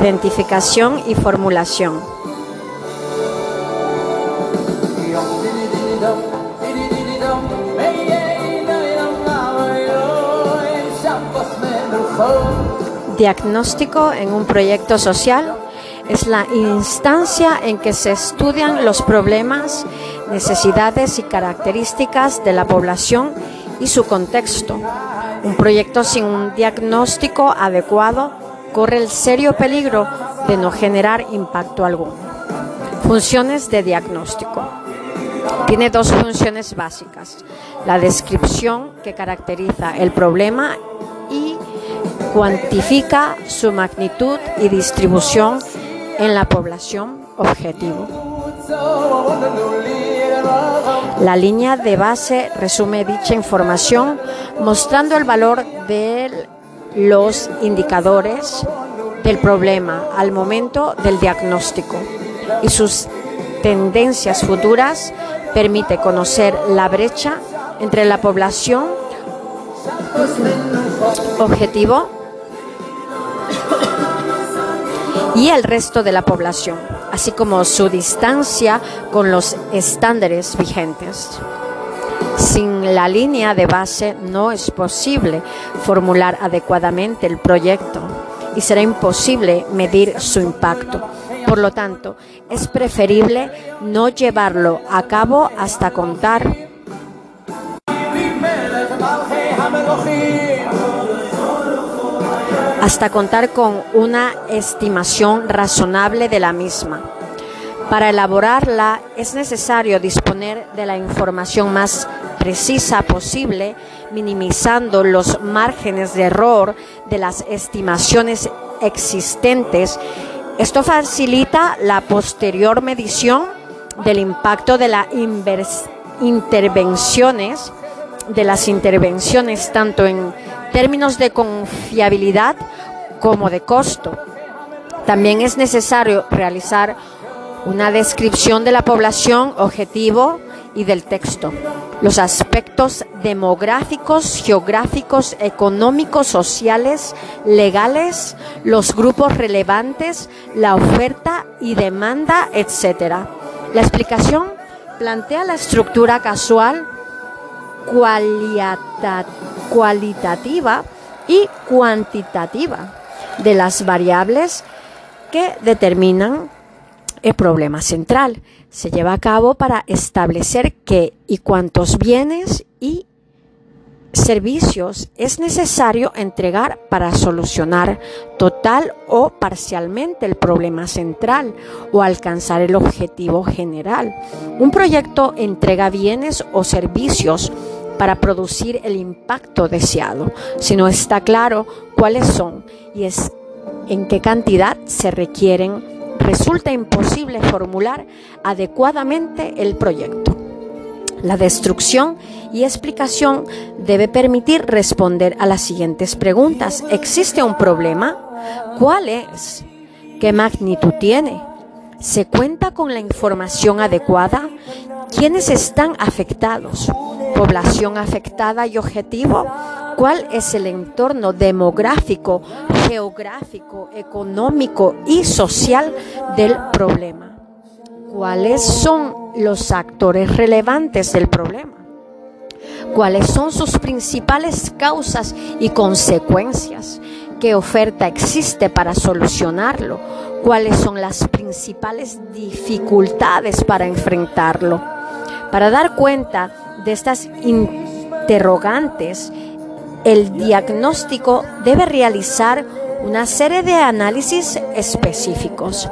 identificación y formulación. Diagnóstico en un proyecto social es la instancia en que se estudian los problemas, necesidades y características de la población y su contexto. Un proyecto sin un diagnóstico adecuado corre el serio peligro de no generar impacto alguno. Funciones de diagnóstico. Tiene dos funciones básicas. La descripción que caracteriza el problema y cuantifica su magnitud y distribución en la población objetivo. La línea de base resume dicha información mostrando el valor de los indicadores del problema al momento del diagnóstico y sus tendencias futuras permite conocer la brecha entre la población objetivo y el resto de la población, así como su distancia con los estándares vigentes. Sin la línea de base no es posible formular adecuadamente el proyecto y será imposible medir su impacto. Por lo tanto, es preferible no llevarlo a cabo hasta contar hasta contar con una estimación razonable de la misma. Para elaborarla es necesario disponer de la información más precisa posible, minimizando los márgenes de error de las estimaciones existentes. Esto facilita la posterior medición del impacto de las intervenciones, de las intervenciones tanto en términos de confiabilidad como de costo. También es necesario realizar una descripción de la población objetivo y del texto, los aspectos demográficos, geográficos, económicos, sociales, legales, los grupos relevantes, la oferta y demanda, etc. La explicación plantea la estructura casual cualitativa y cuantitativa de las variables que determinan el problema central. Se lleva a cabo para establecer qué y cuántos bienes y servicios es necesario entregar para solucionar total o parcialmente el problema central o alcanzar el objetivo general. Un proyecto entrega bienes o servicios para producir el impacto deseado, si no está claro cuáles son y es en qué cantidad se requieren, resulta imposible formular adecuadamente el proyecto. La destrucción y explicación debe permitir responder a las siguientes preguntas. ¿Existe un problema? ¿Cuál es? ¿Qué magnitud tiene? ¿Se cuenta con la información adecuada? ¿Quiénes están afectados? ¿Población afectada y objetivo? ¿Cuál es el entorno demográfico, geográfico, económico y social del problema? ¿Cuáles son los actores relevantes del problema? ¿Cuáles son sus principales causas y consecuencias? ¿Qué oferta existe para solucionarlo? ¿Cuáles son las principales dificultades para enfrentarlo? Para dar cuenta de estas interrogantes, el diagnóstico debe realizar una serie de análisis específicos.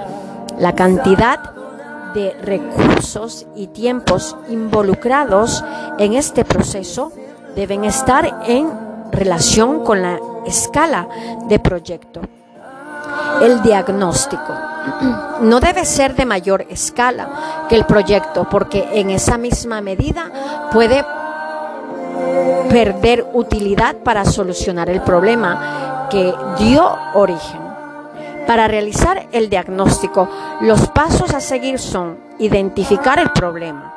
La cantidad de recursos y tiempos involucrados en este proceso deben estar en relación con la escala de proyecto. El diagnóstico no debe ser de mayor escala que el proyecto porque en esa misma medida puede perder utilidad para solucionar el problema que dio origen. Para realizar el diagnóstico, los pasos a seguir son identificar el problema,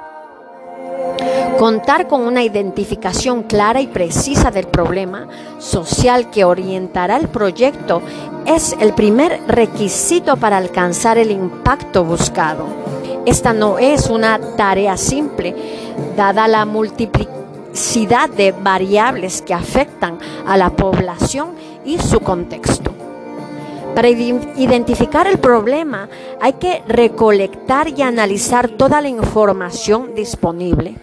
Contar con una identificación clara y precisa del problema social que orientará el proyecto es el primer requisito para alcanzar el impacto buscado. Esta no es una tarea simple, dada la multiplicidad de variables que afectan a la población y su contexto. Para identificar el problema hay que recolectar y analizar toda la información disponible.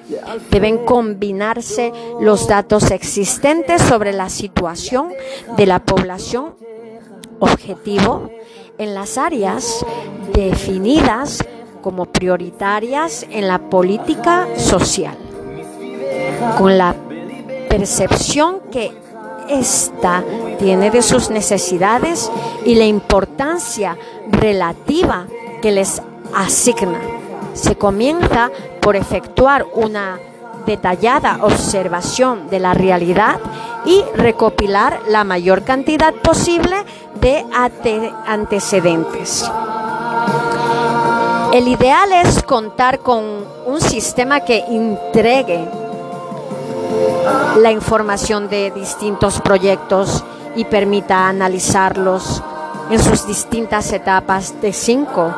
Deben combinarse los datos existentes sobre la situación de la población objetivo en las áreas definidas como prioritarias en la política social, con la percepción que esta tiene de sus necesidades y la importancia relativa que les asigna. Se comienza por efectuar una detallada observación de la realidad y recopilar la mayor cantidad posible de antecedentes. El ideal es contar con un sistema que entregue la información de distintos proyectos y permita analizarlos en sus distintas etapas de cinco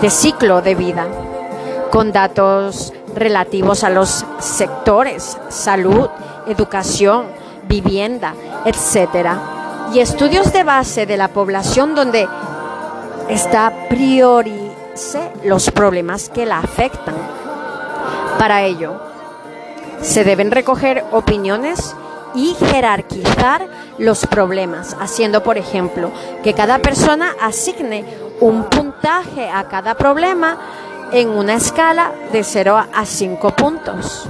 de ciclo de vida, con datos relativos a los sectores salud, educación, vivienda, etcétera, y estudios de base de la población donde está priorice los problemas que la afectan. Para ello, se deben recoger opiniones y jerarquizar los problemas, haciendo, por ejemplo, que cada persona asigne un puntaje a cada problema en una escala de 0 a 5 puntos.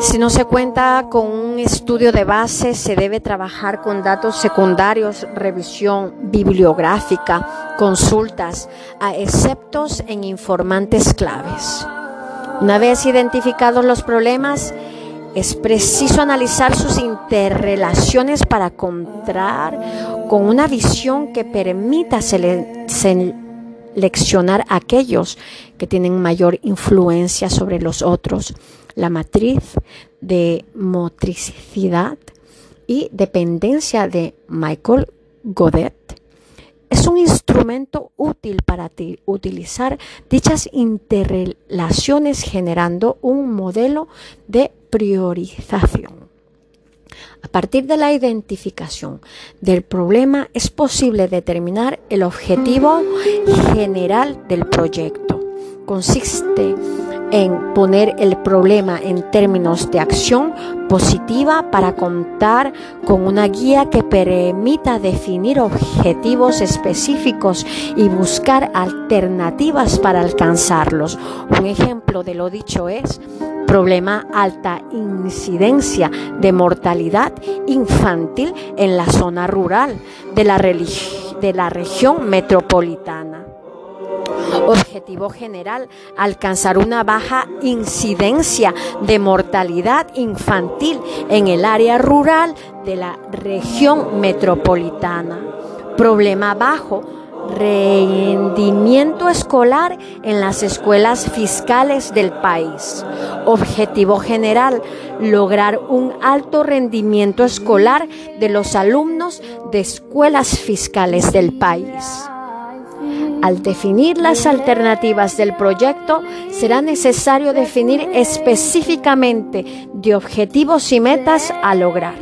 Si no se cuenta con un estudio de base, se debe trabajar con datos secundarios, revisión bibliográfica, consultas a exceptos en informantes claves. Una vez identificados los problemas, es preciso analizar sus interrelaciones para contar con una visión que permita seleccionar aquellos que tienen mayor influencia sobre los otros la matriz de motricidad y dependencia de Michael Godet es un instrumento útil para utilizar dichas interrelaciones generando un modelo de priorización. A partir de la identificación del problema es posible determinar el objetivo general del proyecto. Consiste en poner el problema en términos de acción positiva para contar con una guía que permita definir objetivos específicos y buscar alternativas para alcanzarlos. Un ejemplo de lo dicho es problema alta incidencia de mortalidad infantil en la zona rural de la, región metropolitana. Objetivo general, alcanzar una baja incidencia de mortalidad infantil en el área rural de la región metropolitana. Problema bajo, rendimiento escolar en las escuelas fiscales del país. Objetivo general, lograr un alto rendimiento escolar de los alumnos de escuelas fiscales del país. Al definir las alternativas del proyecto, será necesario definir específicamente de objetivos y metas a lograr.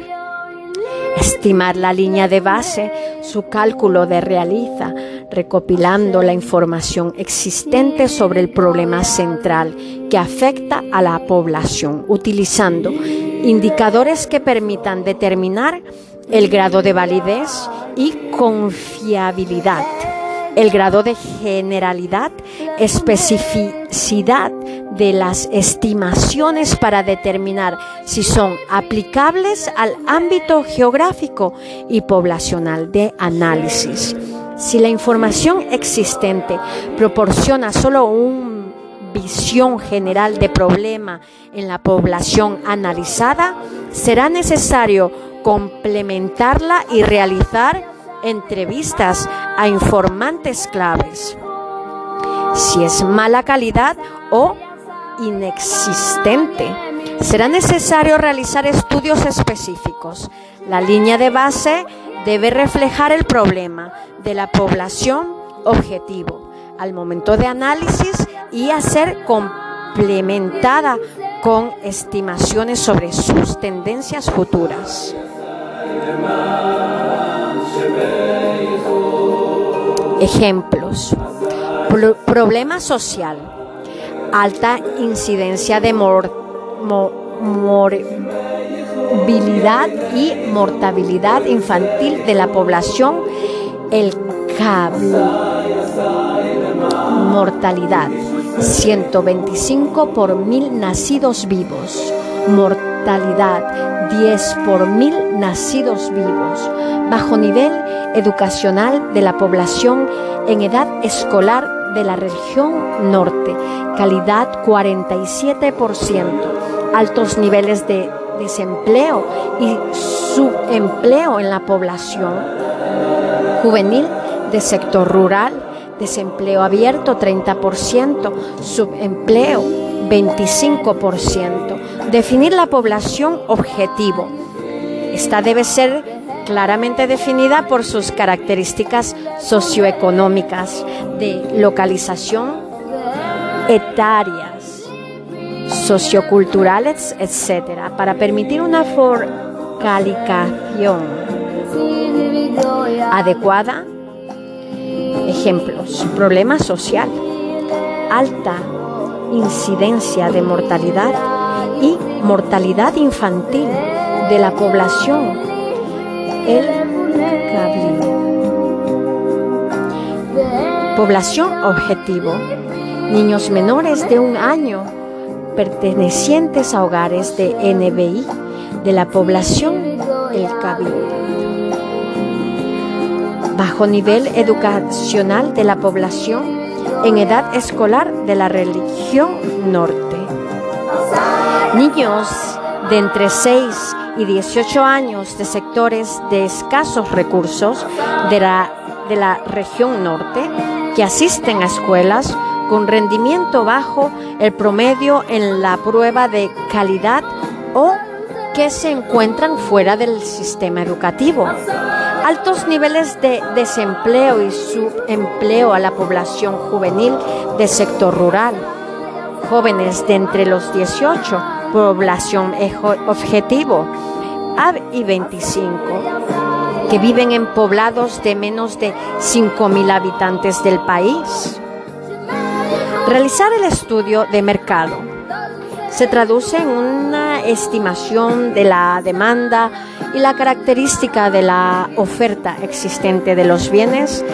Estimar la línea de base, su cálculo de realiza, recopilando la información existente sobre el problema central que afecta a la población, utilizando indicadores que permitan determinar el grado de validez y confiabilidad el grado de generalidad, especificidad de las estimaciones para determinar si son aplicables al ámbito geográfico y poblacional de análisis. Si la información existente proporciona solo una visión general de problema en la población analizada, será necesario complementarla y realizar entrevistas a informantes claves. Si es mala calidad o inexistente, será necesario realizar estudios específicos. La línea de base debe reflejar el problema de la población objetivo al momento de análisis y a ser complementada con estimaciones sobre sus tendencias futuras. Ejemplos. problema social. Alta incidencia de morbilidad y mortalidad infantil de la población. El cable. Mortalidad. 125 por mil nacidos vivos. Mortalidad 10 por mil nacidos vivos. Bajo nivel educacional de la población en edad escolar de la región norte. Calidad 47%. Altos niveles de desempleo y subempleo en la población juvenil de sector rural desempleo abierto 30%, subempleo 25%. Definir la población objetivo. Esta debe ser claramente definida por sus características socioeconómicas de localización, etarias, socioculturales, etc., para permitir una focalización adecuada Ejemplos, problema social, alta incidencia de mortalidad y mortalidad infantil de la población. El Población objetivo, niños menores de un año pertenecientes a hogares de NBI de la población El Cabildo bajo nivel educacional de la población en edad escolar de la religión norte. Niños de entre 6 y 18 años de sectores de escasos recursos de la, de la región norte que asisten a escuelas con rendimiento bajo el promedio en la prueba de calidad o que se encuentran fuera del sistema educativo. Altos niveles de desempleo y subempleo a la población juvenil del sector rural, jóvenes de entre los 18, población objetivo, y 25, que viven en poblados de menos de 5.000 habitantes del país. Realizar el estudio de mercado se traduce en una estimación de la demanda y la característica de la oferta existente de los bienes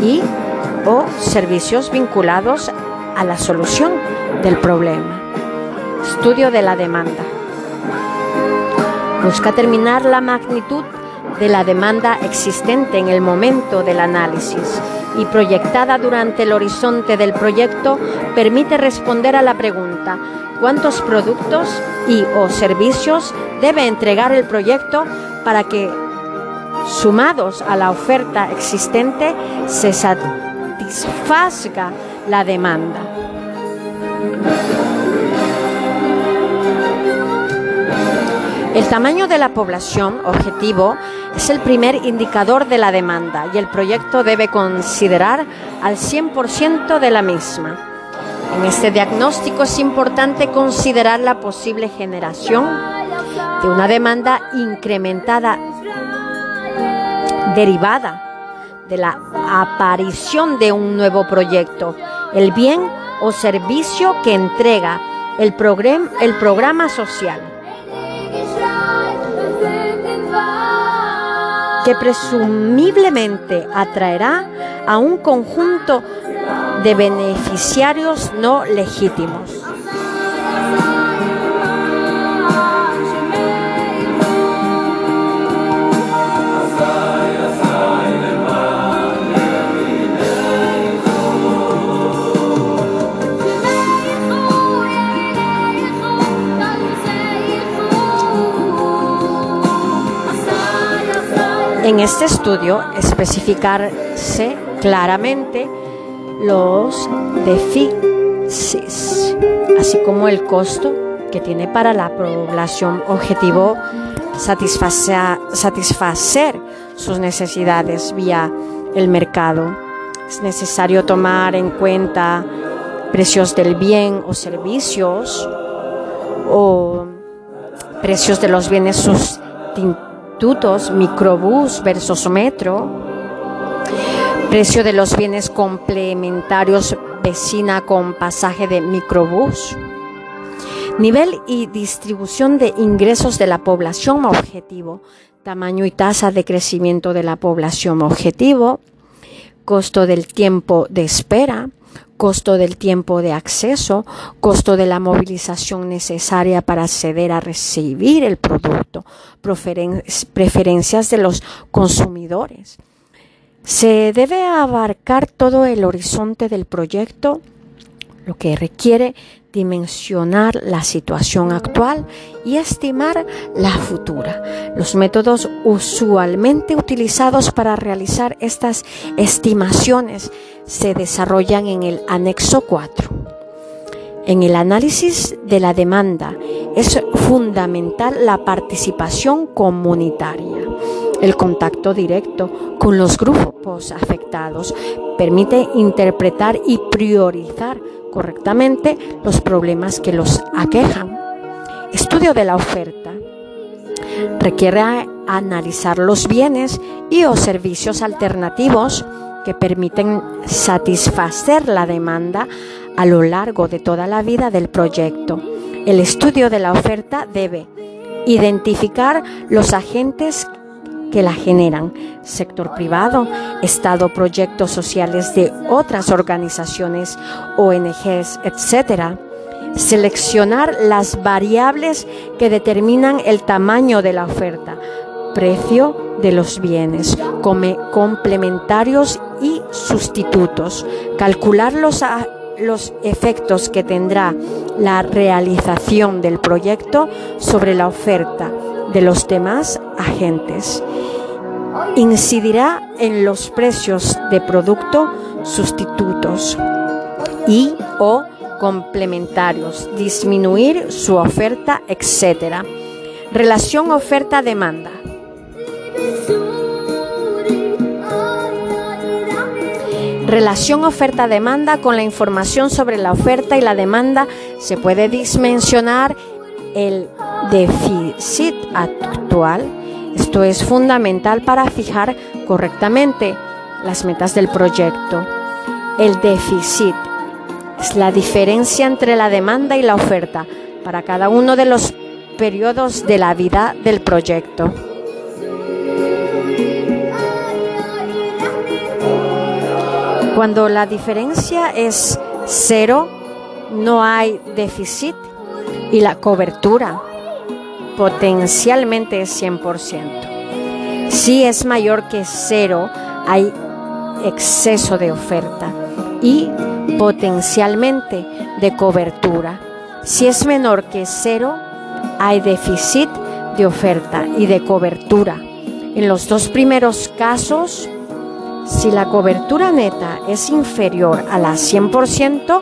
y o servicios vinculados a la solución del problema. Estudio de la demanda. Busca terminar la magnitud de la demanda existente en el momento del análisis y proyectada durante el horizonte del proyecto permite responder a la pregunta cuántos productos y o servicios debe entregar el proyecto para que, sumados a la oferta existente, se satisfaga la demanda. El tamaño de la población objetivo es el primer indicador de la demanda y el proyecto debe considerar al 100% de la misma. En este diagnóstico es importante considerar la posible generación de una demanda incrementada derivada de la aparición de un nuevo proyecto, el bien o servicio que entrega el, programa social. Que presumiblemente atraerá a un conjunto de beneficiarios no legítimos. En este estudio especificarse claramente los déficits, así como el costo que tiene para la población objetivo satisfacer, sus necesidades vía el mercado. Es necesario tomar en cuenta precios del bien o servicios o precios de los bienes microbús versus metro, precio de los bienes complementarios vecina con pasaje de microbús, nivel y distribución de ingresos de la población objetivo, tamaño y tasa de crecimiento de la población objetivo, costo del tiempo de espera, costo del tiempo de acceso, costo de la movilización necesaria para acceder a recibir el producto, preferencias de los consumidores. Se debe abarcar todo el horizonte del proyecto, lo que requiere dimensionar la situación actual y estimar la futura. Los métodos usualmente utilizados para realizar estas estimaciones se desarrollan en el anexo 4. En el análisis de la demanda es fundamental la participación comunitaria. El contacto directo con los grupos afectados permite interpretar y priorizar correctamente los problemas que los aquejan. Estudio de la oferta. Requiere analizar los bienes y o servicios alternativos que permiten satisfacer la demanda a lo largo de toda la vida del proyecto. El estudio de la oferta debe identificar los agentes que la generan, sector privado, Estado, proyectos sociales de otras organizaciones, ONGs, etc. Seleccionar las variables que determinan el tamaño de la oferta, precio de los bienes, complementarios y sustitutos, calcular los, los efectos que tendrá la realización del proyecto sobre la oferta de los demás agentes. Incidirá en los precios de producto sustitutos y o complementarios, disminuir su oferta, etc. Relación oferta-demanda. Relación oferta-demanda con la información sobre la oferta y la demanda se puede dimensionar el déficit actual. Esto es fundamental para fijar correctamente las metas del proyecto. El déficit es la diferencia entre la demanda y la oferta para cada uno de los periodos de la vida del proyecto. Cuando la diferencia es cero, no hay déficit y la cobertura potencialmente es 100%. Si es mayor que cero, hay exceso de oferta y potencialmente de cobertura. Si es menor que cero, hay déficit de oferta y de cobertura. En los dos primeros casos, si la cobertura neta es inferior a la 100%,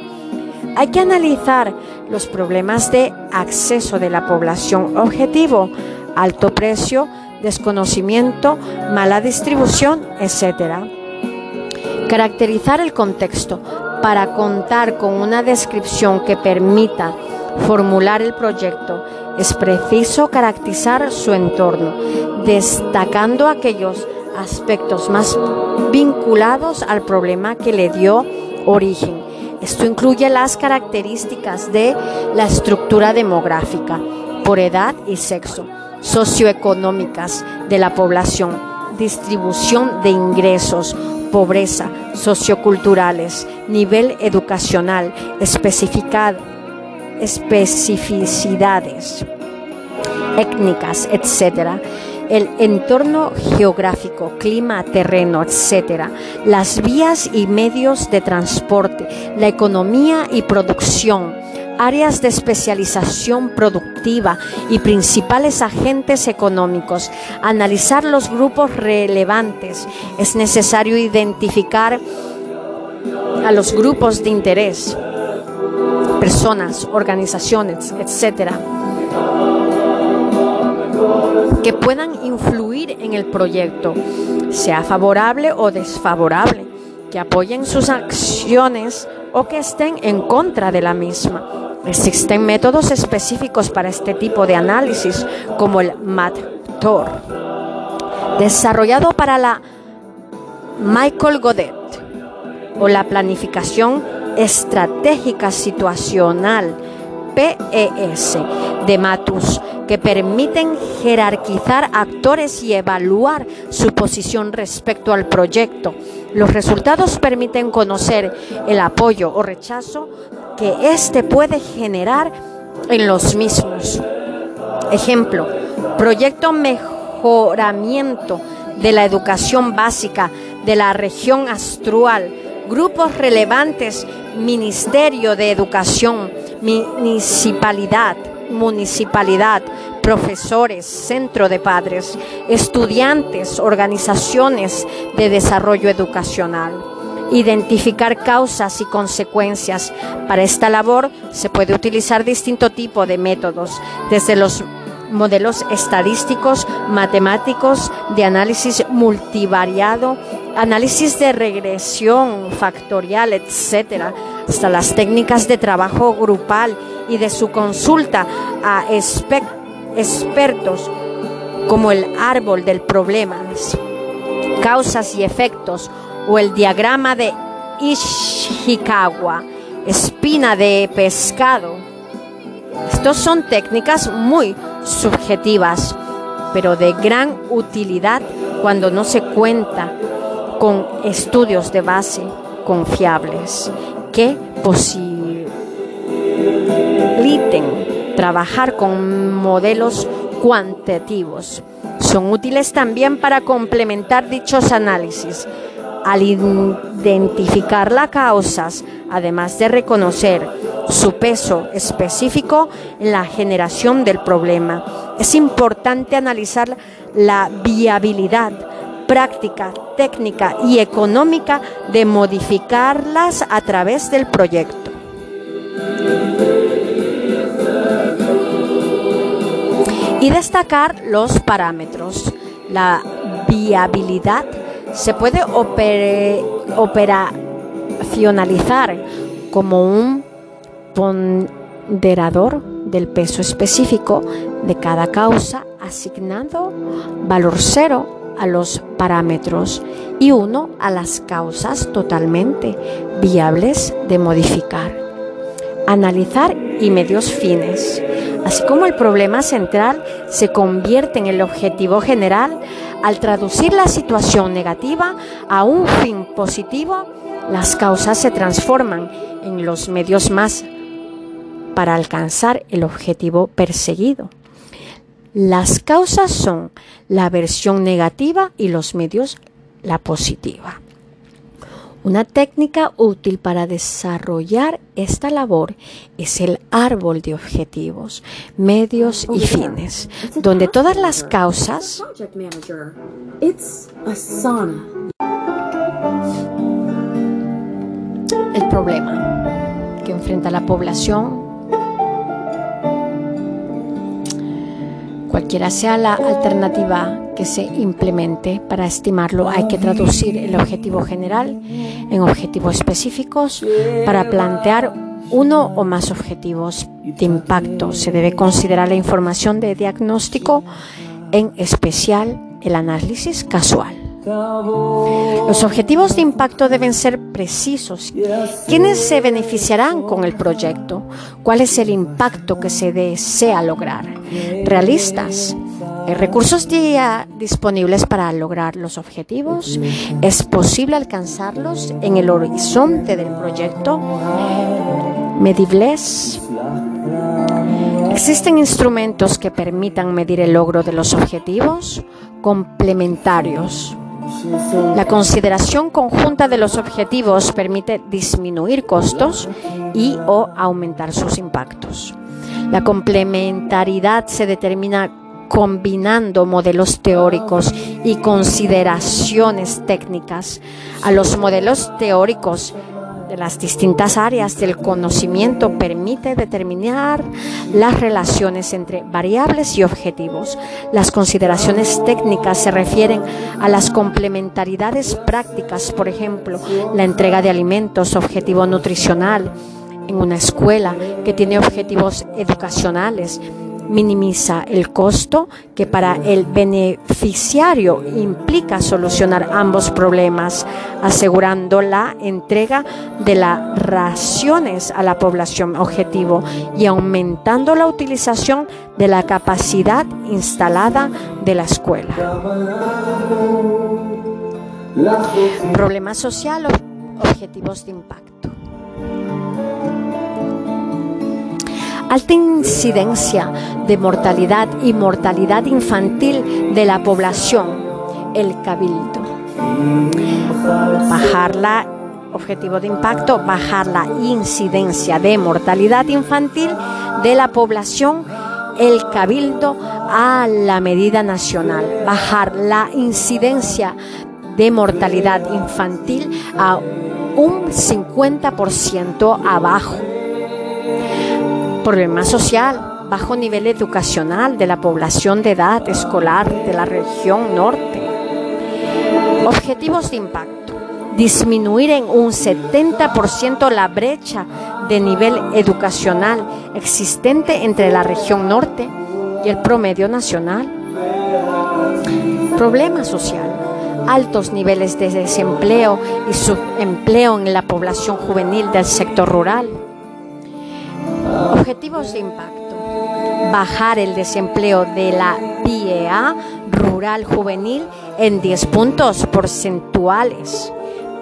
hay que analizar los problemas de acceso de la población objetivo, alto precio, desconocimiento, mala distribución, etc. Caracterizar el contexto para contar con una descripción que permita formular el proyecto. Es preciso caracterizar su entorno, destacando aquellos aspectos más vinculados al problema que le dio origen. Esto incluye las características de la estructura demográfica por edad y sexo, socioeconómicas de la población, distribución de ingresos, pobreza, socioculturales, nivel educacional, especificidades étnicas, etcétera el entorno geográfico, clima, terreno, etcétera, las vías y medios de transporte, la economía y producción, áreas de especialización productiva y principales agentes económicos, analizar los grupos relevantes. Es necesario identificar a los grupos de interés, personas, organizaciones, etcétera, que puedan influir en el proyecto, sea favorable o desfavorable, que apoyen sus acciones o que estén en contra de la misma. Existen métodos específicos para este tipo de análisis, como el MATTOR, desarrollado para la Michael Godet, o la planificación estratégica situacional, PES, de Matus, que permiten jerarquizar actores y evaluar su posición respecto al proyecto. Los resultados permiten conocer el apoyo o rechazo que éste puede generar en los mismos. Ejemplo, proyecto mejoramiento de la educación básica de la región astrual, grupos relevantes, Ministerio de Educación, municipalidad, municipalidad, profesores, centro de padres, estudiantes, organizaciones de desarrollo educacional. Identificar causas y consecuencias. Para esta labor se puede utilizar distinto tipo de métodos, desde los modelos estadísticos, matemáticos, de análisis multivariado, análisis de regresión factorial, etcétera, hasta las técnicas de trabajo grupal y de su consulta a expertos como el árbol del problema, causas y efectos o el diagrama de Ishikawa, espina de pescado. Estos son técnicas muy subjetivas, pero de gran utilidad cuando no se cuenta con estudios de base confiables que posibiliten trabajar con modelos cuantitativos. Son útiles también para complementar dichos análisis al identificar las causas, además de reconocer su peso específico en la generación del problema. Es importante analizar la viabilidad práctica, técnica y económica de modificarlas a través del proyecto. Y destacar los parámetros. La viabilidad se puede operacionalizar como un ponderador del peso específico de cada causa asignando valor cero a los parámetros y uno a las causas totalmente viables de modificar. Analizar y medios fines. Así como el problema central se convierte en el objetivo general, al traducir la situación negativa a un fin positivo, las causas se transforman en los medios más para alcanzar el objetivo perseguido. Las causas son la versión negativa y los medios la positiva. Una técnica útil para desarrollar esta labor es el árbol de objetivos, medios y fines, donde todas las causas el problema que enfrenta la población Cualquiera sea la alternativa que se implemente para estimarlo, hay que traducir el objetivo general en objetivos específicos para plantear uno o más objetivos de impacto. Se debe considerar la información de diagnóstico, en especial el análisis casual. Los objetivos de impacto deben ser precisos. ¿Quiénes se beneficiarán con el proyecto? ¿Cuál es el impacto que se desea lograr? Realistas. ¿Hay recursos disponibles para lograr los objetivos? ¿Es posible alcanzarlos en el horizonte del proyecto? Medibles. ¿Existen instrumentos que permitan medir el logro de los objetivos? Complementarios La consideración conjunta de los objetivos permite disminuir costos y o aumentar sus impactos. La complementariedad se determina combinando modelos teóricos y consideraciones técnicas. A los modelos teóricos las distintas áreas del conocimiento permite determinar las relaciones entre variables y objetivos. Las consideraciones técnicas se refieren a las complementariedades prácticas, por ejemplo, la entrega de alimentos, objetivo nutricional en una escuela que tiene objetivos educacionales minimiza el costo que para el beneficiario implica solucionar ambos problemas, asegurando la entrega de las raciones a la población objetivo y aumentando la utilización de la capacidad instalada de la escuela. Problema social, objetivos de impacto. Alta incidencia de mortalidad y mortalidad infantil de la población, el cabildo. Bajar la objetivo de impacto, bajar la incidencia de mortalidad infantil de la población, el cabildo a la medida nacional, bajar la incidencia de mortalidad infantil a un 50% abajo Problema social, bajo nivel educacional de la población de edad escolar de la región norte. Objetivos de impacto. Disminuir en un 70% la brecha de nivel educacional existente entre la región norte y el promedio nacional. Problema social altos niveles de desempleo y subempleo en la población juvenil del sector rural. Objetivos de impacto. Bajar el desempleo de la PIEA rural juvenil en 10 puntos porcentuales.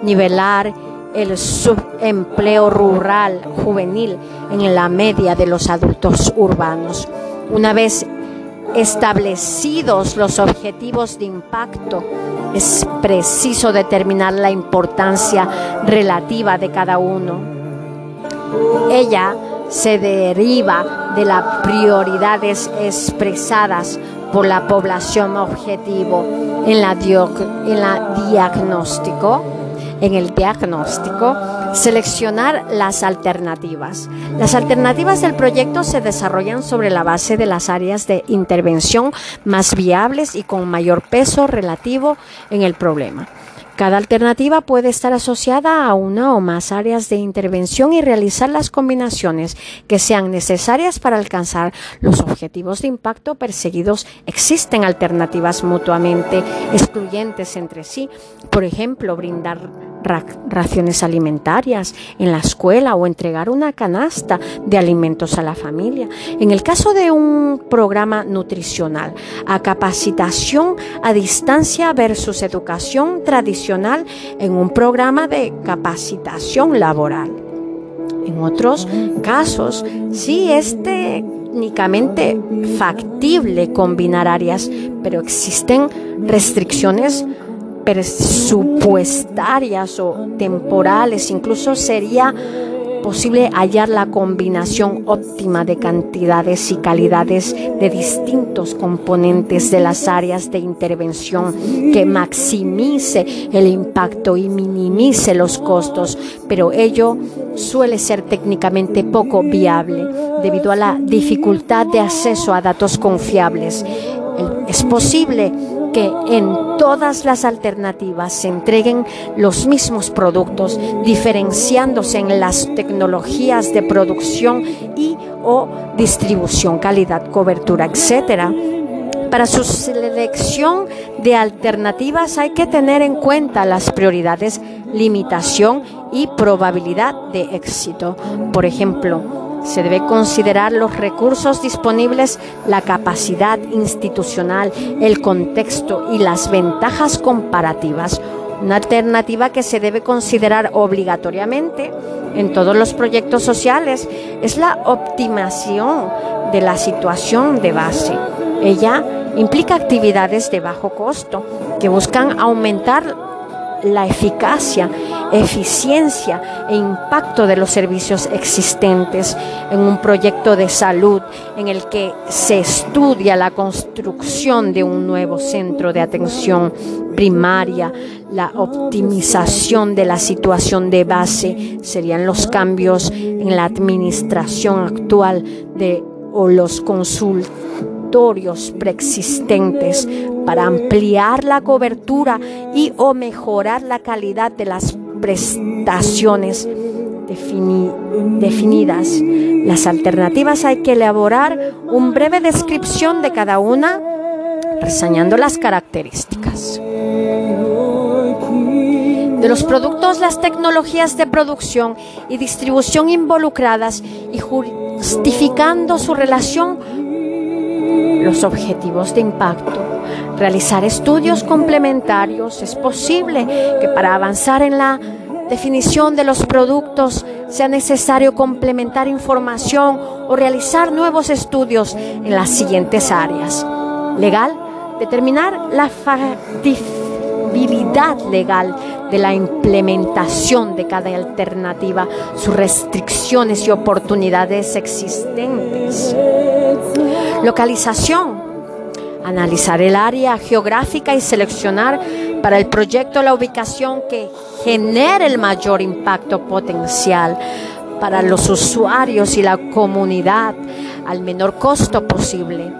Nivelar el subempleo rural juvenil en la media de los adultos urbanos. Una vez establecidos los objetivos de impacto, es preciso determinar la importancia relativa de cada uno. Ella se deriva de las prioridades expresadas por la población objetivo en la, en la diagnóstico, en el diagnóstico, seleccionar las alternativas. Las alternativas del proyecto se desarrollan sobre la base de las áreas de intervención más viables y con mayor peso relativo en el problema. Cada alternativa puede estar asociada a una o más áreas de intervención y realizar las combinaciones que sean necesarias para alcanzar los objetivos de impacto perseguidos. Existen alternativas mutuamente excluyentes entre sí, por ejemplo, brindar raciones alimentarias en la escuela o entregar una canasta de alimentos a la familia. En el caso de un programa nutricional, a capacitación a distancia versus educación tradicional en un programa de capacitación laboral. En otros casos, sí es técnicamente factible combinar áreas, pero existen restricciones presupuestarias o temporales, incluso sería posible hallar la combinación óptima de cantidades y calidades de distintos componentes de las áreas de intervención que maximice el impacto y minimice los costos, pero ello suele ser técnicamente poco viable debido a la dificultad de acceso a datos confiables. Es posible que en todas las alternativas se entreguen los mismos productos, diferenciándose en las tecnologías de producción y o distribución, calidad, cobertura, etcétera. Para su selección de alternativas hay que tener en cuenta las prioridades, limitación y probabilidad de éxito. Por ejemplo, se debe considerar los recursos disponibles, la capacidad institucional, el contexto y las ventajas comparativas. Una alternativa que se debe considerar obligatoriamente en todos los proyectos sociales es la optimización de la situación de base. Ella Implica actividades de bajo costo que buscan aumentar la eficacia, eficiencia e impacto de los servicios existentes en un proyecto de salud en el que se estudia la construcción de un nuevo centro de atención primaria, la optimización de la situación de base, serían los cambios en la administración actual de o los consultos preexistentes para ampliar la cobertura y o mejorar la calidad de las prestaciones definidas. Las alternativas hay que elaborar una breve descripción de cada una, reseñando las características de los productos, las tecnologías de producción y distribución involucradas y justificando su relación los objetivos de impacto. Realizar estudios complementarios. Es posible que para avanzar en la definición de los productos sea necesario complementar información o realizar nuevos estudios en las siguientes áreas. Legal, determinar la factibilidad legal de la implementación de cada alternativa, sus restricciones y oportunidades existentes. Localización. Analizar el área geográfica y seleccionar para el proyecto la ubicación que genere el mayor impacto potencial para los usuarios y la comunidad al menor costo posible.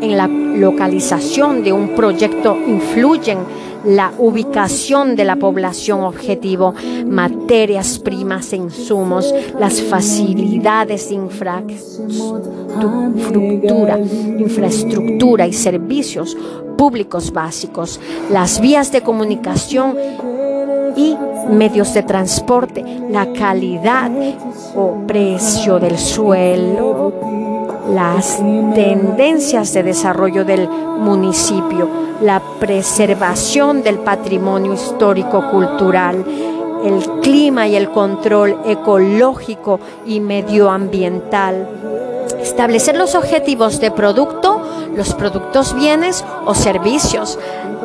En la localización de un proyecto influyen la ubicación de la población objetivo, materias primas e insumos, las facilidades de infraestructura, infraestructura y servicios públicos básicos, las vías de comunicación y medios de transporte, la calidad o precio del suelo, las tendencias de desarrollo del municipio, la preservación del patrimonio histórico-cultural, el clima y el control ecológico y medioambiental. Establecer los objetivos de producto, los productos, bienes o servicios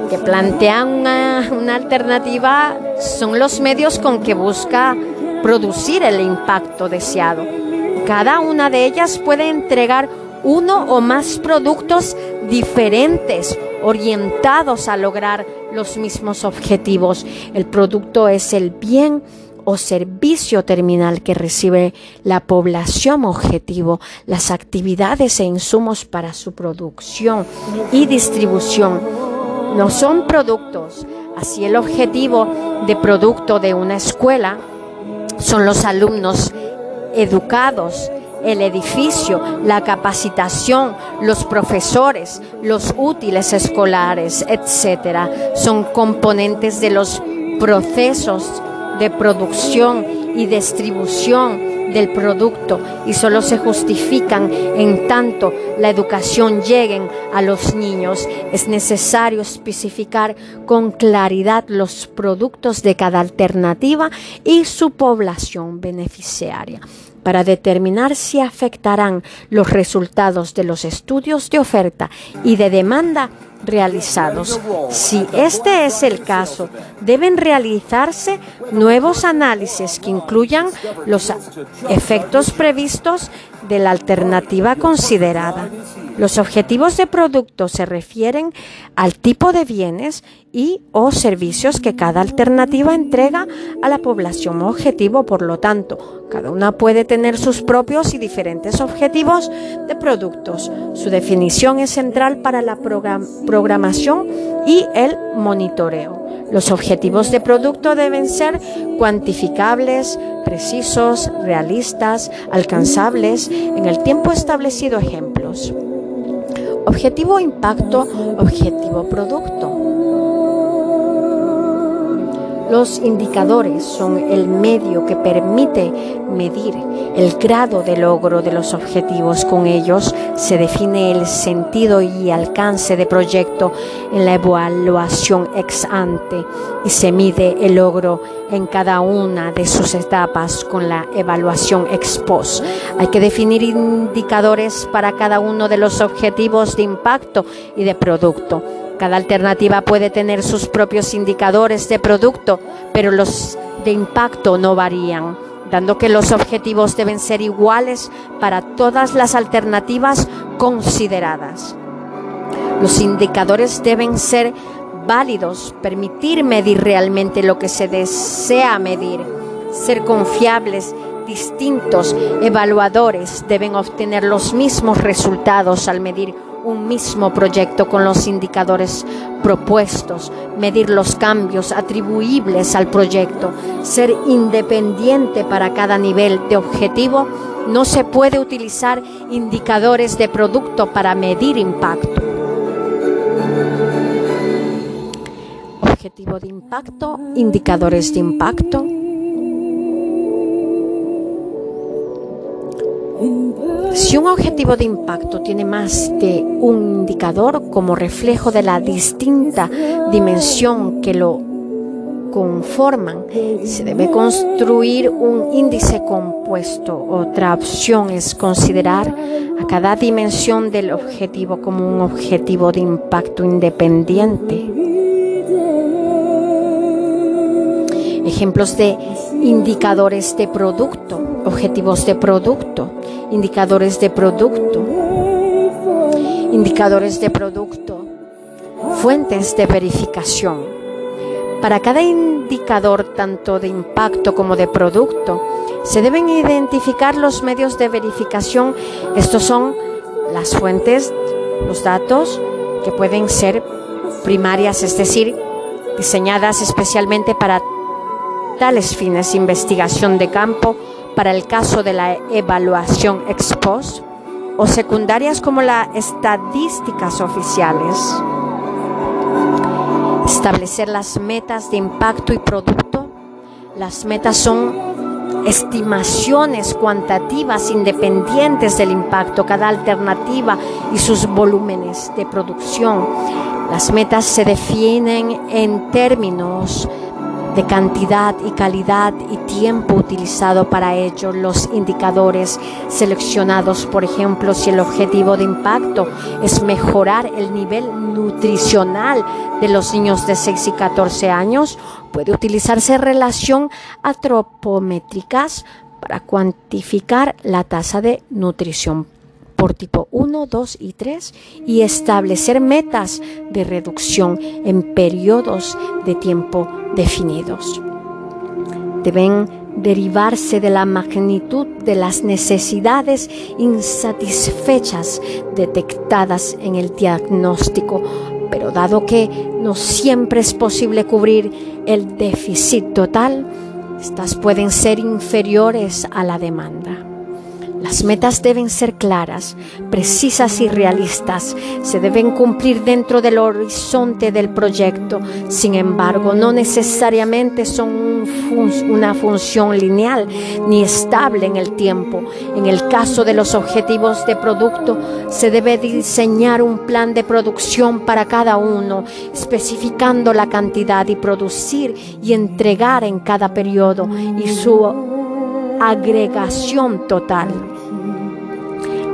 que plantean una, una alternativa son los medios con que busca producir el impacto deseado. Cada una de ellas puede entregar uno o más productos diferentes orientados a lograr los mismos objetivos. El producto es el bien o servicio terminal que recibe la población objetivo, las actividades e insumos para su producción y distribución. No son productos. Así el objetivo de producto de una escuela son los alumnos educados el edificio, la capacitación, los profesores, los útiles escolares, etcétera, son componentes de los procesos de producción y distribución del producto y solo se justifican en tanto la educación lleguen a los niños. Es necesario especificar con claridad los productos de cada alternativa y su población beneficiaria para determinar si afectarán los resultados de los estudios de oferta y de demanda realizados. Si este es el caso, deben realizarse nuevos análisis que incluyan los efectos previstos de la alternativa considerada. Los objetivos de producto se refieren al tipo de bienes y o servicios que cada alternativa entrega a la población objetivo. Por lo tanto, cada una puede tener sus propios y diferentes objetivos de productos. Su definición es central para la programación y el monitoreo. Los objetivos de producto deben ser cuantificables, precisos, realistas, alcanzables en el tiempo establecido. Ejemplos. Objetivo impacto, objetivo producto. Los indicadores son el medio que permite medir el grado de logro de los objetivos. Con ellos se define el sentido y alcance de proyecto en la evaluación ex ante y se mide el logro en cada una de sus etapas con la evaluación ex post. Hay que definir indicadores para cada uno de los objetivos de impacto y de producto. Cada alternativa puede tener sus propios indicadores de producto, pero los de impacto no varían, dando que los objetivos deben ser iguales para todas las alternativas consideradas. Los indicadores deben ser válidos, permitir medir realmente lo que se desea medir, ser confiables, distintos, evaluadores deben obtener los mismos resultados al medir un mismo proyecto con los indicadores propuestos, medir los cambios atribuibles al proyecto, ser independiente para cada nivel de objetivo, no se puede utilizar indicadores de producto para medir impacto. Objetivo de impacto, indicadores de impacto, Si un objetivo de impacto tiene más de un indicador como reflejo de la distinta dimensión que lo conforman, se debe construir un índice compuesto. Otra opción es considerar a cada dimensión del objetivo como un objetivo de impacto independiente. Ejemplos de indicadores de producto, objetivos de producto indicadores de producto, indicadores de producto, fuentes de verificación. Para cada indicador, tanto de impacto como de producto, se deben identificar los medios de verificación. Estos son las fuentes, los datos que pueden ser primarias, es decir, diseñadas especialmente para tales fines, investigación de campo, para el caso de la evaluación ex post o secundarias como las estadísticas oficiales. Establecer las metas de impacto y producto. Las metas son estimaciones cuantitativas independientes del impacto, cada alternativa y sus volúmenes de producción. Las metas se definen en términos de cantidad y calidad y tiempo utilizado para ello, los indicadores seleccionados, por ejemplo, si el objetivo de impacto es mejorar el nivel nutricional de los niños de 6 y 14 años, puede utilizarse relación antropométricas para cuantificar la tasa de nutrición por tipo 1, 2 y 3 y establecer metas de reducción en periodos de tiempo definidos. Deben derivarse de la magnitud de las necesidades insatisfechas detectadas en el diagnóstico, pero dado que no siempre es posible cubrir el déficit total, estas pueden ser inferiores a la demanda. Las metas deben ser claras, precisas y realistas. Se deben cumplir dentro del horizonte del proyecto. Sin embargo, no necesariamente son una función lineal ni estable en el tiempo. En el caso de los objetivos de producto, se debe diseñar un plan de producción para cada uno, especificando la cantidad y producir y entregar en cada periodo y su agregación total.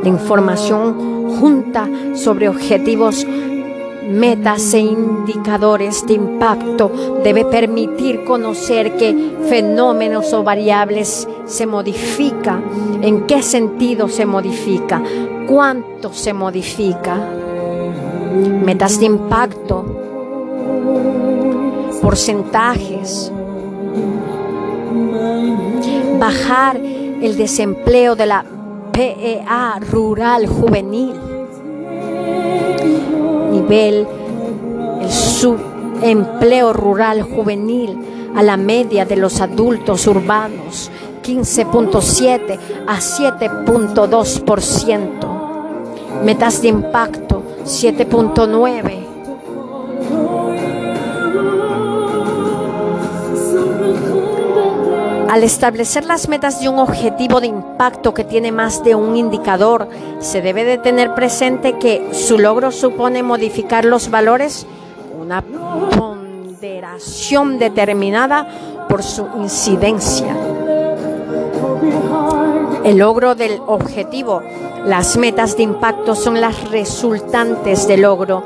La información junta sobre objetivos, metas e indicadores de impacto debe permitir conocer qué fenómenos o variables se modifica, en qué sentido se modifica, cuánto se modifica. Metas de impacto, porcentajes, bajar el desempleo de la PEA rural juvenil, nivel el subempleo rural juvenil a la media de los adultos urbanos 15.7 a 7.2%, metas de impacto 7.9 Al establecer las metas de un objetivo de impacto que tiene más de un indicador, se debe de tener presente que su logro supone modificar los valores, una ponderación determinada por su incidencia. El logro del objetivo, las metas de impacto son las resultantes del logro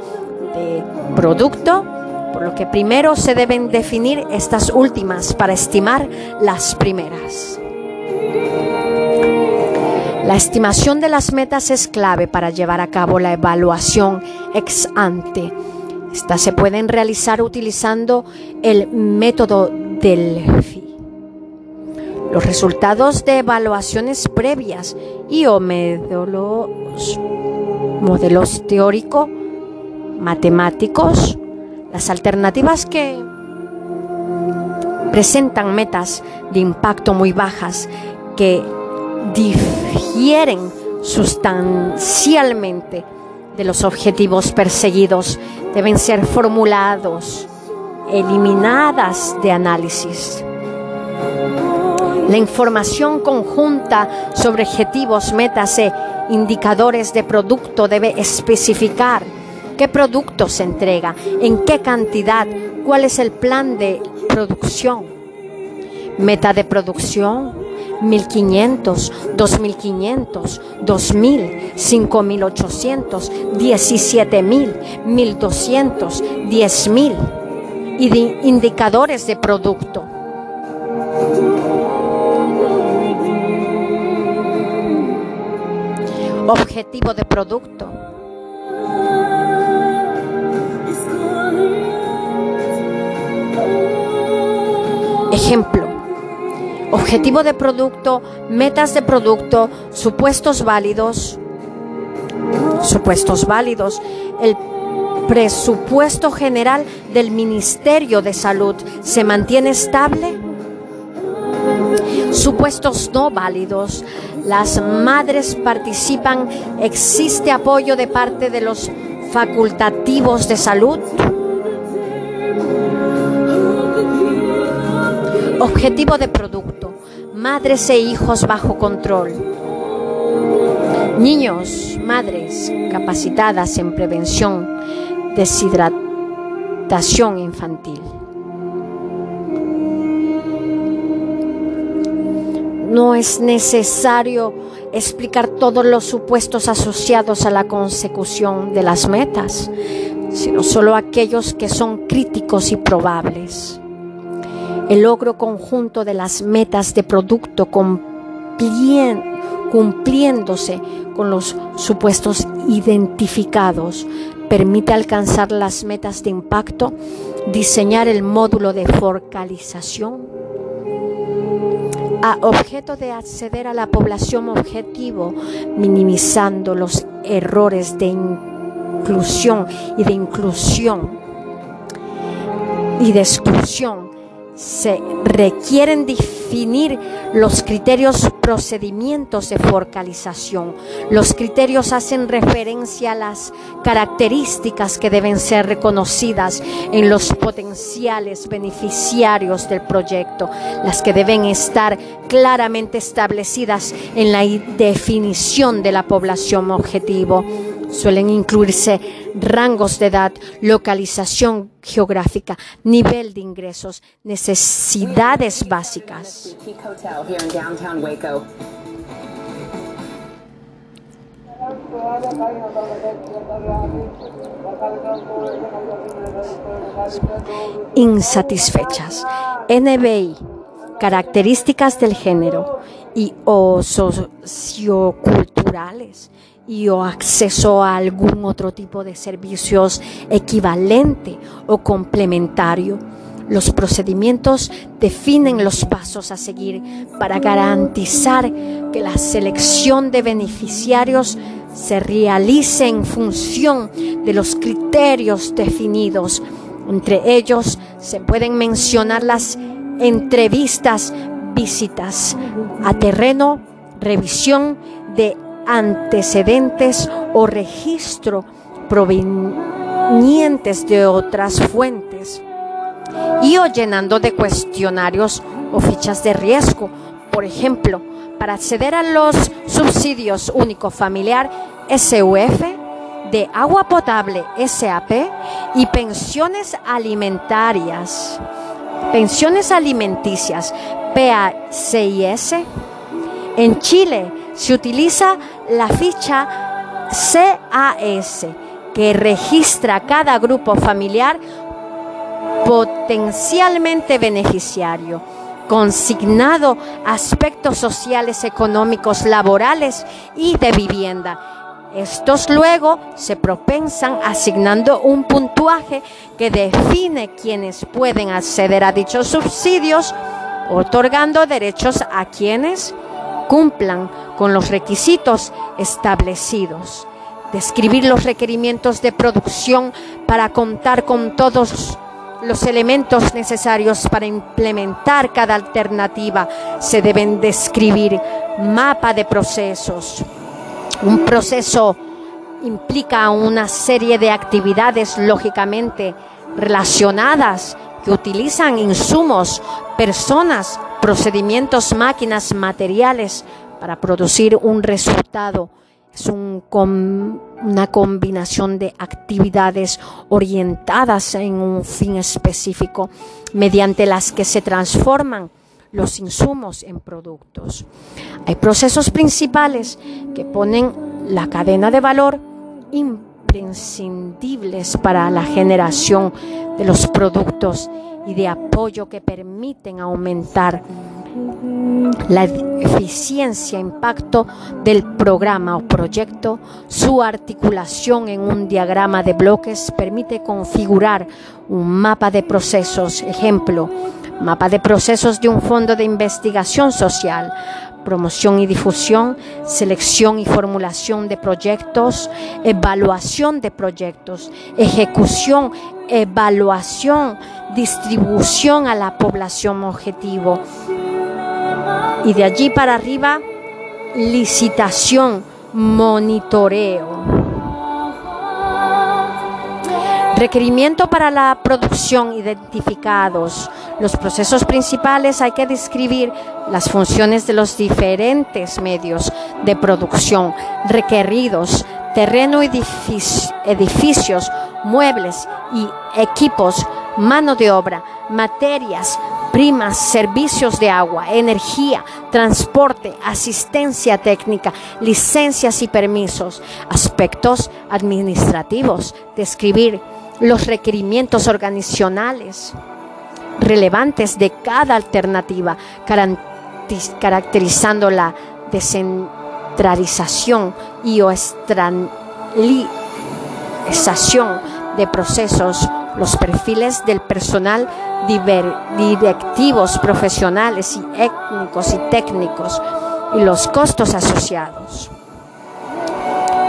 de producto, por lo que primero se deben definir estas últimas para estimar las primeras. La estimación de las metas es clave para llevar a cabo la evaluación ex ante. Estas se pueden realizar utilizando el método del FI. Los resultados de evaluaciones previas y o modelos, modelos teóricos, matemáticos, las alternativas que presentan metas de impacto muy bajas que difieren sustancialmente de los objetivos perseguidos deben ser formulados, eliminadas de análisis. La información conjunta sobre objetivos, metas e indicadores de producto debe especificar qué producto se entrega, en qué cantidad, cuál es el plan de producción. Meta de producción, 1500, 2500, 2000, 5800, 17000, 1200, 10000 y de indicadores de producto. Objetivo de producto Ejemplo, objetivo de producto, metas de producto, supuestos válidos, supuestos válidos, el presupuesto general del Ministerio de Salud se mantiene estable. Supuestos no válidos, las madres participan, existe apoyo de parte de los facultativos de salud. Objetivo de producto. Madres e hijos bajo control. Niños, madres capacitadas en prevención, deshidratación infantil. No es necesario explicar todos los supuestos asociados a la consecución de las metas, sino solo aquellos que son críticos y probables el logro conjunto de las metas de producto cumpliéndose con los supuestos identificados. Permite alcanzar las metas de impacto, diseñar el módulo de focalización a objeto de acceder a la población objetivo, minimizando los errores de inclusión y de inclusión y de exclusión se requieren definir los criterios procedimientos de focalización. Los criterios hacen referencia a las características que deben ser reconocidas en los potenciales beneficiarios del proyecto, las que deben estar claramente establecidas en la definición de la población objetivo Suelen incluirse rangos de edad, localización geográfica, nivel de ingresos, necesidades básicas. Insatisfechas. NBI. Características del género y o socioculturales y o acceso a algún otro tipo de servicios equivalente o complementario. Los procedimientos definen los pasos a seguir para garantizar que la selección de beneficiarios se realice en función de los criterios definidos. Entre ellos se pueden mencionar las entrevistas, visitas a terreno, revisión de antecedentes o registro provenientes de otras fuentes y o llenando de cuestionarios o fichas de riesgo. Por ejemplo, para acceder a los subsidios único familiar SUF, de agua potable SAP y pensiones alimentarias, pensiones alimenticias PACIS. En Chile se utiliza la ficha CAS que registra cada grupo familiar potencialmente beneficiario, consignado aspectos sociales, económicos, laborales y de vivienda. Estos luego se propensan asignando un puntuaje que define quienes pueden acceder a dichos subsidios, otorgando derechos a quienes cumplan con los requisitos establecidos. Describir los requerimientos de producción para contar con todos los elementos necesarios para implementar cada alternativa. Se deben describir mapa de procesos. Un proceso implica una serie de actividades lógicamente relacionadas que utilizan insumos, personas, procedimientos, máquinas, materiales para producir un resultado es una combinación de actividades orientadas en un fin específico mediante las que se transforman los insumos en productos. Hay procesos principales que ponen la cadena de valor imprescindibles para la generación de los productos y de apoyo que permiten aumentar la eficiencia, impacto del programa o proyecto, su articulación en un diagrama de bloques permite configurar un mapa de procesos, ejemplo, mapa de procesos de un fondo de investigación social, promoción y difusión, selección y formulación de proyectos, evaluación de proyectos, ejecución, evaluación, distribución a la población objetivo, y de allí para arriba, licitación, monitoreo. Requerimiento para la producción identificados. Los procesos principales hay que describir las funciones de los diferentes medios de producción requeridos, terreno, edificios, muebles y equipos, mano de obra, materias, primas, servicios de agua, energía, transporte, asistencia técnica, licencias y permisos, aspectos administrativos, describir los requerimientos organizacionales relevantes de cada alternativa, caracterizando la descentralización y o de procesos, los perfiles del personal directivos, profesionales y étnicos y técnicos y los costos asociados.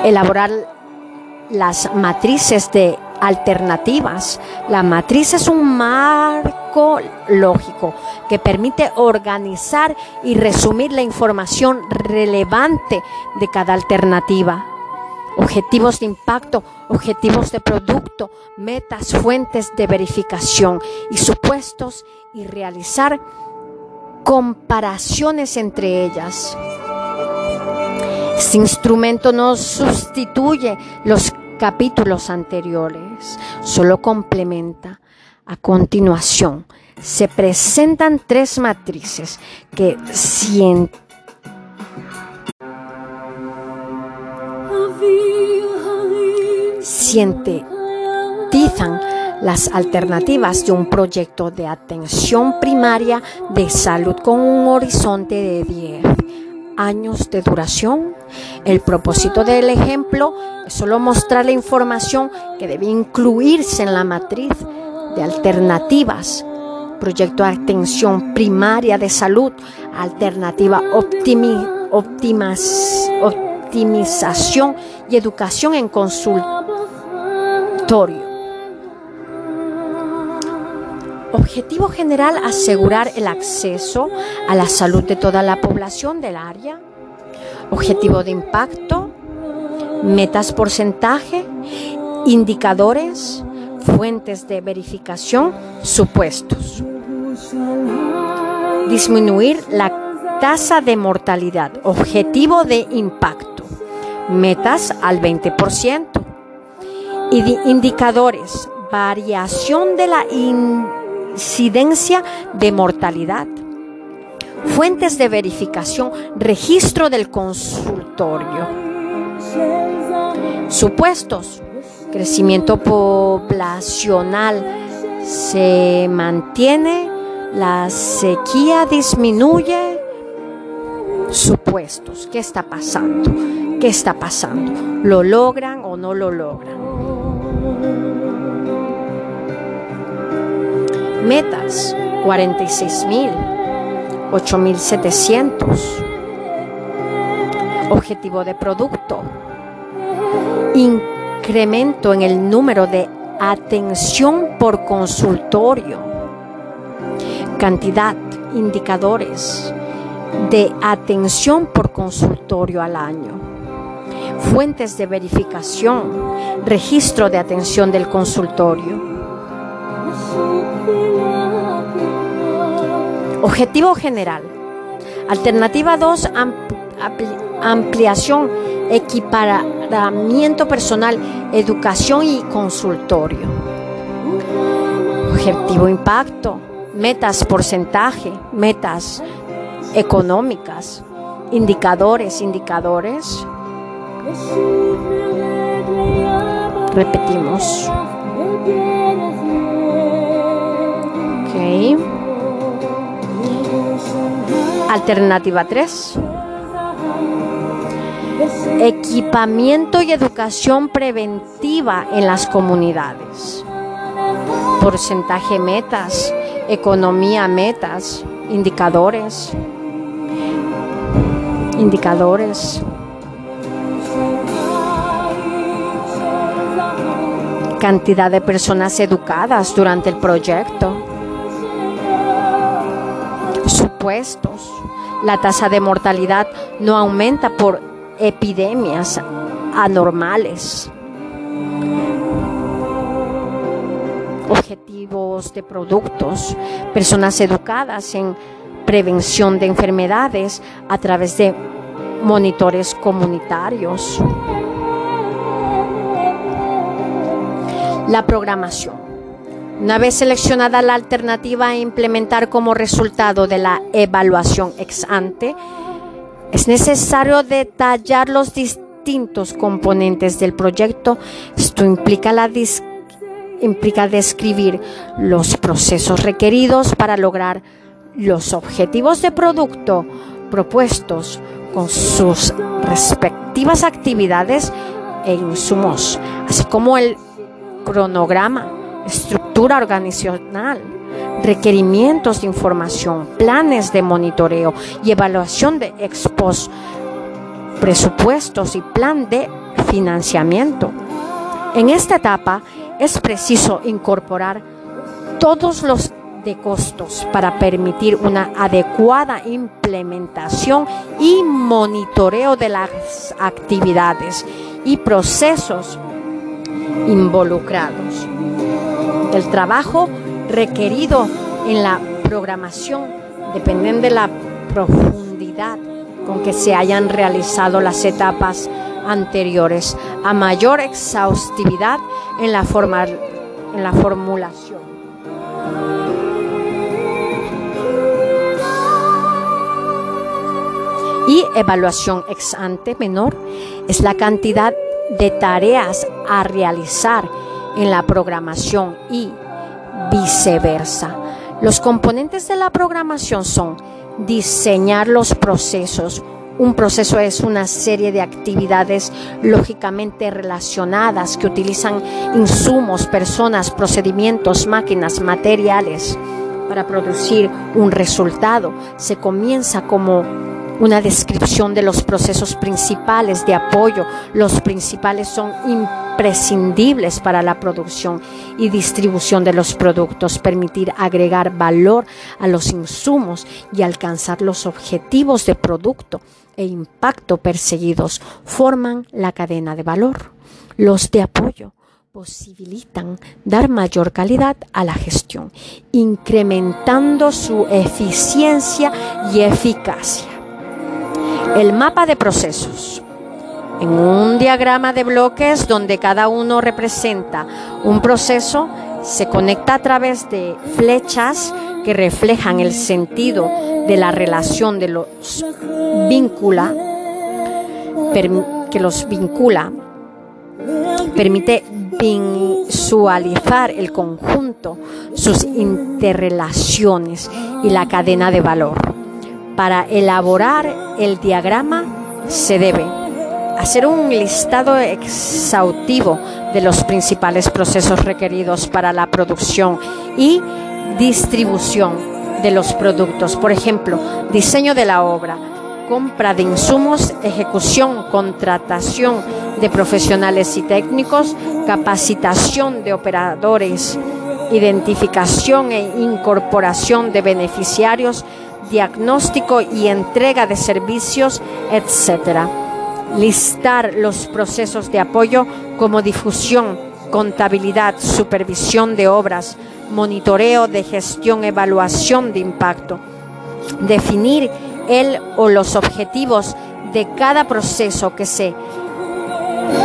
Elaborar las matrices de alternativas. La matriz es un marco lógico que permite organizar y resumir la información relevante de cada alternativa objetivos de impacto, objetivos de producto, metas, fuentes de verificación y supuestos y realizar comparaciones entre ellas. Este instrumento no sustituye los capítulos anteriores, solo complementa. A continuación, se presentan tres matrices que sintetizan las alternativas de un proyecto de atención primaria de salud con un horizonte de 10 años de duración. El propósito del ejemplo es solo mostrar la información que debe incluirse en la matriz de alternativas. Proyecto de atención primaria de salud, alternativa optimización y educación en consulta Objetivo general, asegurar el acceso a la salud de toda la población del área. Objetivo de impacto, metas porcentaje, indicadores, fuentes de verificación, supuestos. Disminuir la tasa de mortalidad. Objetivo de impacto. Metas al 20%. Indicadores. Variación de la incidencia de mortalidad. Fuentes de verificación. Registro del consultorio. Supuestos. Crecimiento poblacional se mantiene, la sequía disminuye. Supuestos. ¿Qué está pasando? ¿Qué está pasando? ¿Lo logran o no lo logran? Metas 46 mil, 8700. Objetivo de producto. Incremento en el número de atención por consultorio. Cantidad, indicadores de atención por consultorio al año. Fuentes de verificación, registro de atención del consultorio. Objetivo general. Alternativa 2, ampliación, equiparamiento personal, educación y consultorio. Objetivo impacto, metas porcentaje, metas económicas, indicadores, indicadores. Repetimos. Alternativa 3. Equipamiento y educación preventiva en las comunidades. Porcentaje metas, economía metas, indicadores. Indicadores. Cantidad de personas educadas durante el proyecto. Supuestos. La tasa de mortalidad no aumenta por epidemias anormales. Objetivos de productos, personas educadas en prevención de enfermedades a través de monitores comunitarios. La programación. Una vez seleccionada la alternativa a implementar como resultado de la evaluación ex ante, es necesario detallar los distintos componentes del proyecto. Esto implica, la implica describir los procesos requeridos para lograr los objetivos de producto propuestos con sus respectivas actividades e insumos, así como el cronograma, estructura organizacional, requerimientos de información, planes de monitoreo y evaluación de expos, presupuestos y plan de financiamiento. En esta etapa es preciso incorporar todos los de costos para permitir una adecuada implementación y monitoreo de las actividades y procesos involucrados. El trabajo requerido en la programación dependen de la profundidad con que se hayan realizado las etapas anteriores, a mayor exhaustividad en la, en la formulación. Y evaluación ex ante menor es la cantidad de tareas a realizar en la programación y viceversa. Los componentes de la programación son diseñar los procesos. Un proceso es una serie de actividades lógicamente relacionadas que utilizan insumos, personas, procedimientos, máquinas, materiales para producir un resultado. Se comienza como una descripción de los procesos principales de apoyo. Los principales son imprescindibles para la producción y distribución de los productos, permitir agregar valor a los insumos y alcanzar los objetivos de producto e impacto perseguidos forman la cadena de valor. Los de apoyo posibilitan dar mayor calidad a la gestión, incrementando su eficiencia y eficacia. El mapa de procesos. En un diagrama de bloques donde cada uno representa un proceso, se conecta a través de flechas que reflejan el sentido de la relación de los vincula, que los vincula, permite visualizar el conjunto, sus interrelaciones y la cadena de valor. Para elaborar el diagrama se debe hacer un listado exhaustivo de los principales procesos requeridos para la producción y distribución de los productos. Por ejemplo, diseño de la obra, compra de insumos, ejecución, contratación de profesionales y técnicos, capacitación de operadores, identificación e incorporación de beneficiarios, diagnóstico y entrega de servicios, etc. Listar los procesos de apoyo como difusión, contabilidad, supervisión de obras, monitoreo de gestión, evaluación de impacto. Definir el o los objetivos de cada proceso que se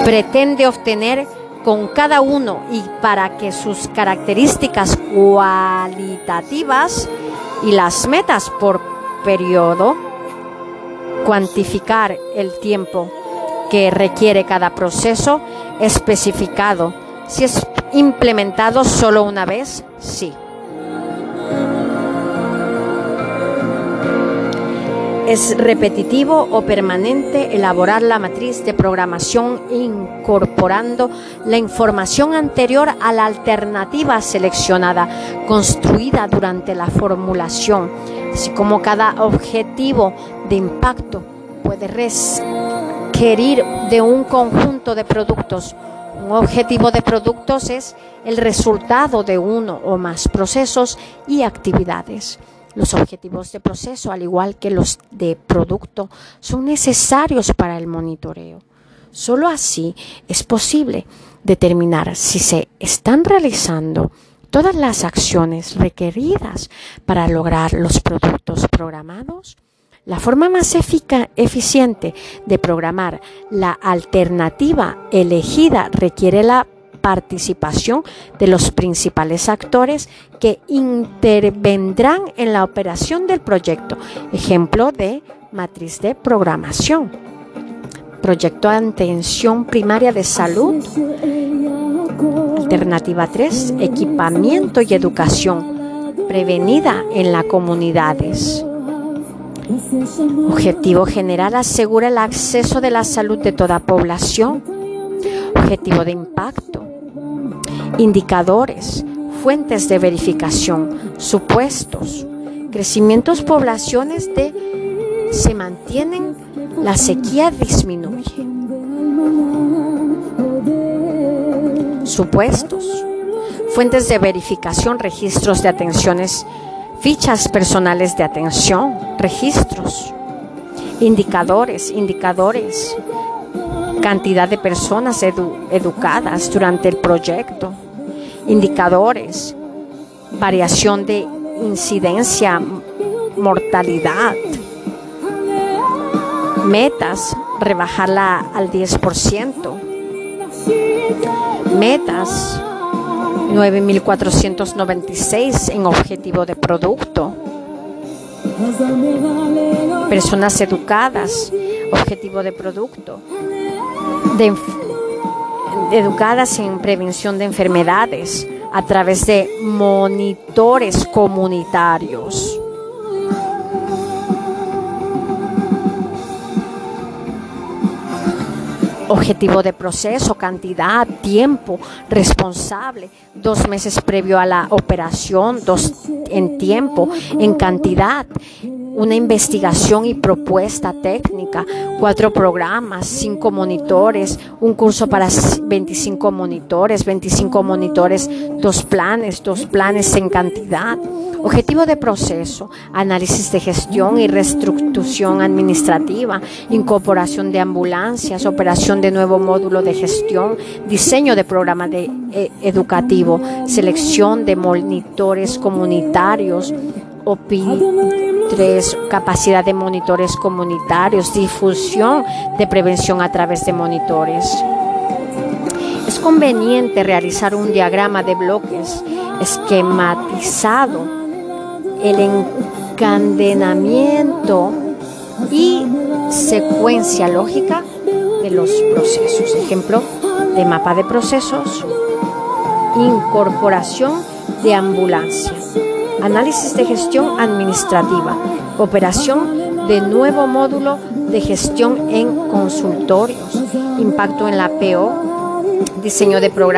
pretende obtener con cada uno y para que sus características cualitativas y las metas por periodo, cuantificar el tiempo que requiere cada proceso especificado. Si es implementado solo una vez, sí. Es repetitivo o permanente elaborar la matriz de programación incorporando la información anterior a la alternativa seleccionada, construida durante la formulación, así como cada objetivo de impacto puede requerir de un conjunto de productos. Un objetivo de productos es el resultado de uno o más procesos y actividades. Los objetivos de proceso, al igual que los de producto, son necesarios para el monitoreo. Solo así es posible determinar si se están realizando todas las acciones requeridas para lograr los productos programados. La forma más eficiente de programar la alternativa elegida requiere la participación de los principales actores que intervendrán en la operación del proyecto. Ejemplo de matriz de programación. Proyecto de atención primaria de salud. Alternativa 3, equipamiento y educación prevenida en las comunidades. Objetivo general asegura el acceso de la salud de toda población. Objetivo de impacto indicadores, fuentes de verificación, supuestos, crecimientos poblaciones de se mantienen, la sequía disminuye. Supuestos, fuentes de verificación, registros de atenciones, fichas personales de atención, registros, indicadores, indicadores, cantidad de personas educadas durante el proyecto, indicadores, variación de incidencia, mortalidad, metas, rebajarla al 10%, metas 9.496 en objetivo de producto, personas educadas, objetivo de producto, educadas en prevención de enfermedades a través de monitores comunitarios. Objetivo de proceso, cantidad, tiempo, responsable, dos meses previo a la operación, dos en tiempo, en cantidad, una investigación y propuesta técnica, cuatro programas, cinco monitores, un curso para 25 monitores, 25 monitores, dos planes, dos planes en cantidad. Objetivo de proceso, análisis de gestión y reestructuración administrativa, incorporación de ambulancias, operación de nuevo módulo de gestión, diseño de programa de, eh, educativo, selección de monitores comunitarios, 3, capacidad de monitores comunitarios, difusión de prevención a través de monitores. Es conveniente realizar un diagrama de bloques esquematizado el encadenamiento y secuencia lógica de los procesos. Ejemplo de mapa de procesos, incorporación de ambulancia, análisis de gestión administrativa, operación de nuevo módulo de gestión en consultorios, impacto en la PO, diseño de programa